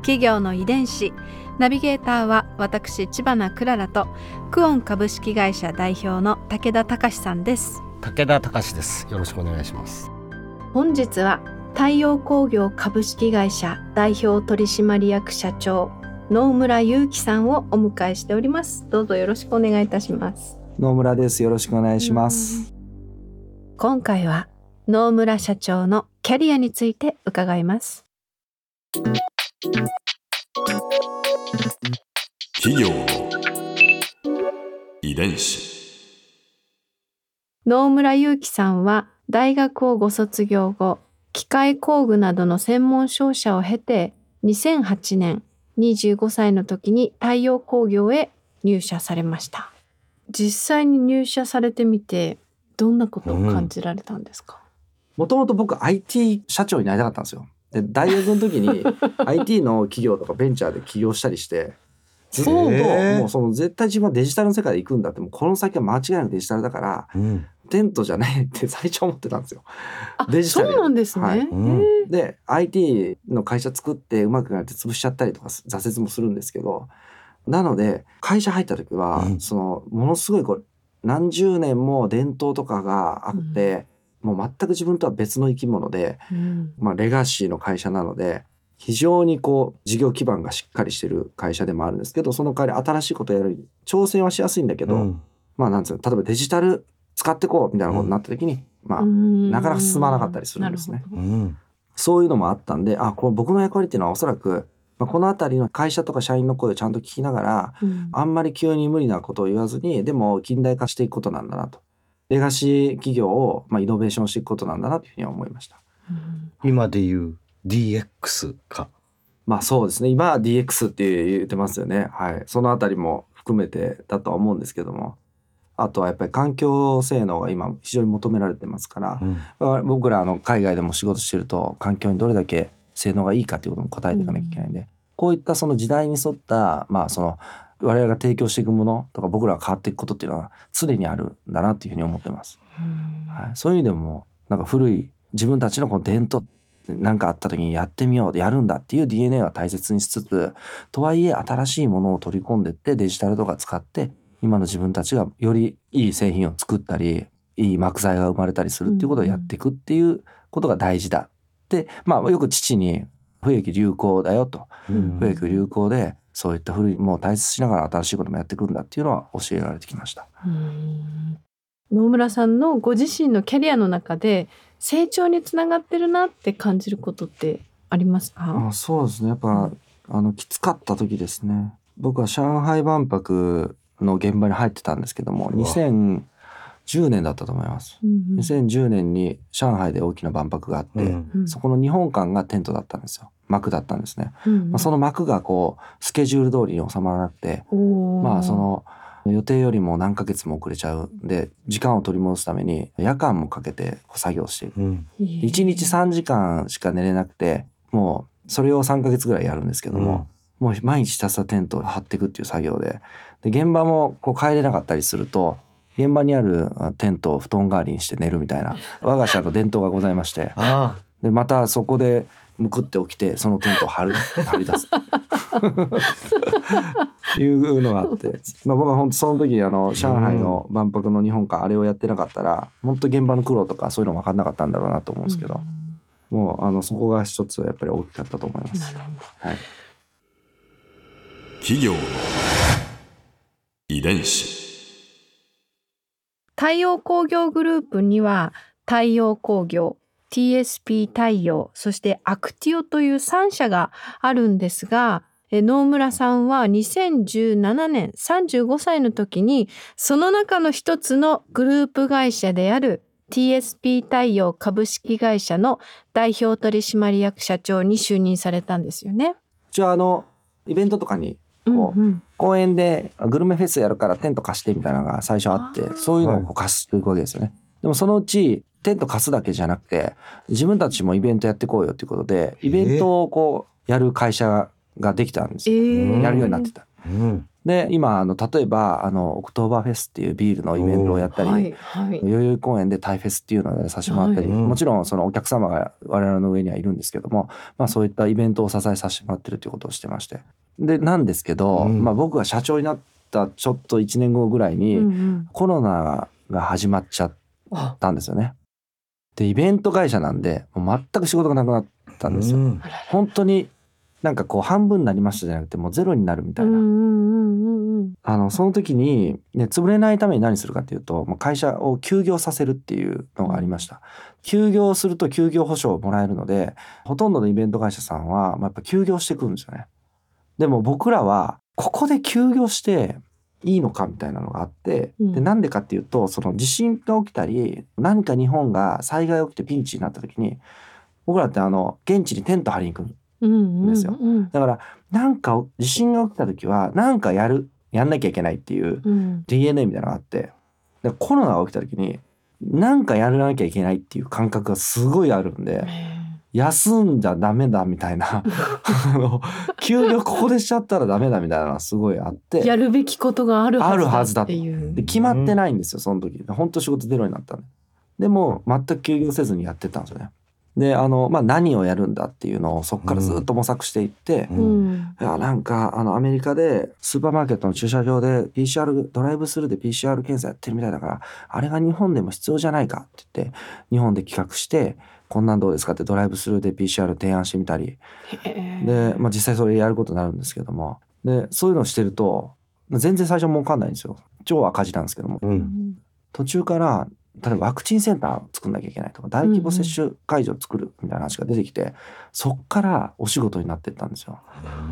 企業の遺伝子。ナビゲーターは私千葉なクララとクオン株式会社代表の武田隆さんです。武田隆です。よろしくお願いします。本日は太陽工業株式会社代表取締役社長野村祐樹さんをお迎えしております。どうぞよろしくお願いいたします。野村です。よろしくお願いします。今回は野村社長のキャリアについて伺います企業の遺伝子。野村祐樹さんは大学をご卒業後機械工具などの専門商社を経て2008年25歳の時に太陽工業へ入社されました。実際に入社されてみてどんなことを感じられたんですか、もともと僕 IT 社長になりたかったんですよで大学の時に IT の企業とかベンチャーで起業したりしてずっともうその絶対自分はデジタルの世界で行くんだってもうこの先は間違いなくデジタルだからうん。テントじゃないって 最初思ってたんですよ。あデジタルそうなんですね、はい。うん。へで IT の会社作ってうまくなって潰しちゃったりとか挫折もするんですけどなので会社入った時は、うん。そのものすごいこう何十年も伝統とかがあって、もう全く自分とは別の生き物で、えうん。まあ、レガシーの会社なので非常にこう事業基盤がしっかりしてる会社でもあるんですけどその代わり新しいことをやる挑戦はしやすいんだけど、うん。まあなんつうの例えばデジタル使ってこうみたいなことになった時に、まあうん。なかなか進まなかったりするんですね。そういうのもあったんであこの僕の役割っていうのはおそらく、まあ、この辺りの会社とか社員の声をちゃんと聞きながらうん。あんまり急に無理なことを言わずにでも近代化していくことなんだなと。レガシー企業を、まあ、イノベーションしていくことなんだなというふうには思いました。うん。今で言う DX か。まあそうですね。今は DX って言ってますよね。はい。そのあたりも含めてだとは思うんですけども。あとはやっぱり環境性能が今非常に求められてますから。う、ん。まあ僕らあの海外でも仕事してると環境にどれだけ性能がいいかっていうことも答えていかなきゃいけないんで、こういったその時代に沿ったまあその我々が提供していくものとか僕らが変わっていくことっていうのは常にあるんだなっていうふうに思ってます。はい、そういう意味でもなんか古い自分たちのこの伝統なんかあった時にやってみようやるんだっていう DNA は大切にしつつとはいえ新しいものを取り込んでってデジタルとか使って今の自分たちがよりいい製品を作ったりいい膜材が生まれたりするっていうことをやっていくっていうことが大事だってまあよく父に不益流行だよとうん。不益流行でそういった古いものを大切にしながら新しいこともやっていくんだっていうのは教えられてきました。うん。野村さんのご自身のキャリアの中で成長につながってるなって感じることってありますか？あそうですね。やっぱ、あのきつかった時ですね。僕は上海万博の現場に入ってたんですけどもうわ。2010年だったと思います。うん2010年に上海で大きな万博があって、うん。うん。そこの日本館がテントだったんですよ幕だったんですね、うんまあ、その幕がこうスケジュール通りに収まらなくてまあその予定よりも何ヶ月も遅れちゃう。んで時間を取り戻すために夜間もかけて作業しているうん。1日3時間しか寝れなくてもうそれを3ヶ月ぐらいやるんですけども、もう毎日ひたすらテントを張っていくっていう作業で。で現場もこう帰れなかったりすると現場にあるあテントを布団代わりにして寝るみたいな我が社の伝統がございまして。あ。でまたそこでむくって起きてそのテントを張る 張り出す。っていうのがあって、まあ、僕は本当その時あの上海の万博の日本館あれをやってなかったら本当現場の苦労とかそういうの分かんなかったんだろうなと思うんですけど、もうあのそこが一つやっぱり大きかったと思います。なるほど。はい。企業の遺伝子。太陽工業グループには太陽工業 TSP 太陽そしてアクティオという3社があるんですがえ野村さんは2017年35歳の時にその中の一つのグループ会社である TSP 太陽株式会社の代表取締役社長に就任されたんですよね。ちはあのイベントとかにうんこううん公園でグルメフェスやるからテント貸してみたいなのが最初あってそういうのをこう貸していくわけですよね。でもそのうちテント貸すだけじゃなくて自分たちもイベントやっていこうよっていうことでイベントをこうやる会社ができたんですよ。えーやるようになってた。うん。で今あの例えばあのオクトーバーフェスっていうビールのイベントをやったり、はいはい代々木公園でタイフェスっていうのをさせてもらったり、はいもちろんそのお客様が我々の上にはいるんですけども、まあ、そういったイベントを支えさせてもらってるということをしてましてでなんですけど、うんまあ、僕が社長になったちょっと1年後ぐらいに、うんうんコロナが始まっちゃっあたんですよね。でイベント会社なんでもう全く仕事がなくなったんですよ。うん本当になんかこう半分になりましたじゃなくてもうゼロになるみたいな、うんうんうんうんあのその時に、ね、潰れないために何するかっていうともう会社を休業させるっていうのがありました。休業すると休業保証をもらえるのでほとんどのイベント会社さんは、まあ、やっぱ休業してくるんですよね。でも僕らはここで休業していいのかみたいなのがあって、うん。でなんでかっていうとその地震が起きたり何か日本が災害が起きてピンチになった時に僕らってあの現地にテント張りに行くうんうんですようん。だからなんか地震が起きた時はなんかやるやんなきゃいけないっていううん。DNA みたいなのがあってでコロナが起きた時になんかやらなきゃいけないっていう感覚がすごいあるんで休んじゃダメだみたいな。あの休業ここでしちゃったらダメだみたいなのがすごいあって。やるべきことがあるあるははずだって。いうで決まってないんですよその時。本当仕事ゼロになったんで。でも全く休業せずにやってたんですよね。であの、まあ、何をやるんだっていうのをそこからずっと模索していって、ううん。んいやなんかあのアメリカでスーパーマーケットの駐車場で PCR ドライブスルーで PCR 検査やってるみたいだからあれが日本でも必要じゃないかって言って日本で企画してこんなんどうですかってドライブスルーで PCR 提案してみたり。で、まあ、実際それやることになるんですけども。でそういうのをしてると全然最初儲かんないんですよ。超赤字なんですけども。うん。途中から例えばワクチンセンターを作んなきゃいけないとか大規模接種会場を作るみたいな話が出てきて、そっからお仕事になってったんですよ。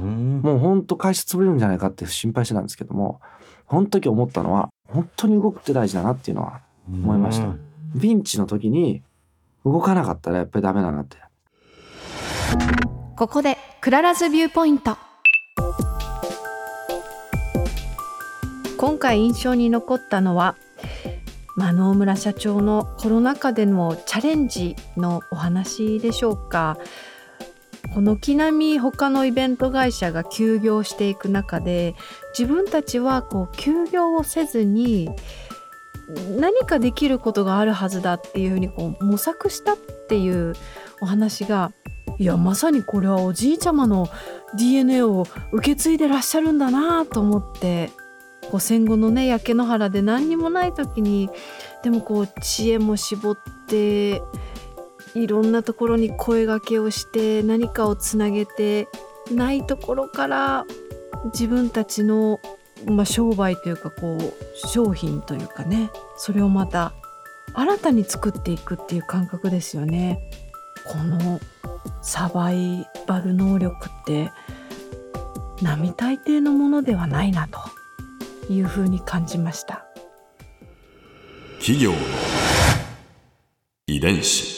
うん。もう本当会社潰れるんじゃないかって心配してたんですけども、この時思ったのは、本当に動くって大事だなっていうのは、思いました。ピンチの時に動かなかったらやっぱりダメだなって。ここでクララズビューポイント今回印象に残ったのはまあ野村社長のコロナ禍でのチャレンジのお話でしょうかこの軒並み他のイベント会社が休業していく中で自分たちはこう休業をせずに何かできることがあるはずだっていうふうにこう模索したっていうお話がいやまさにこれはおじいちゃまの DNA を受け継いでらっしゃるんだなと思ってこう戦後のね焼け野原で何にもない時にでもこう知恵も絞っていろんなところに声がけをして何かをつなげてないところから自分たちの、まあ、商売というかこう商品というかねそれをまた新たに作っていくっていう感覚ですよね。このサバイバル能力って並大抵のものではないなというふうに感じました。企業の遺伝子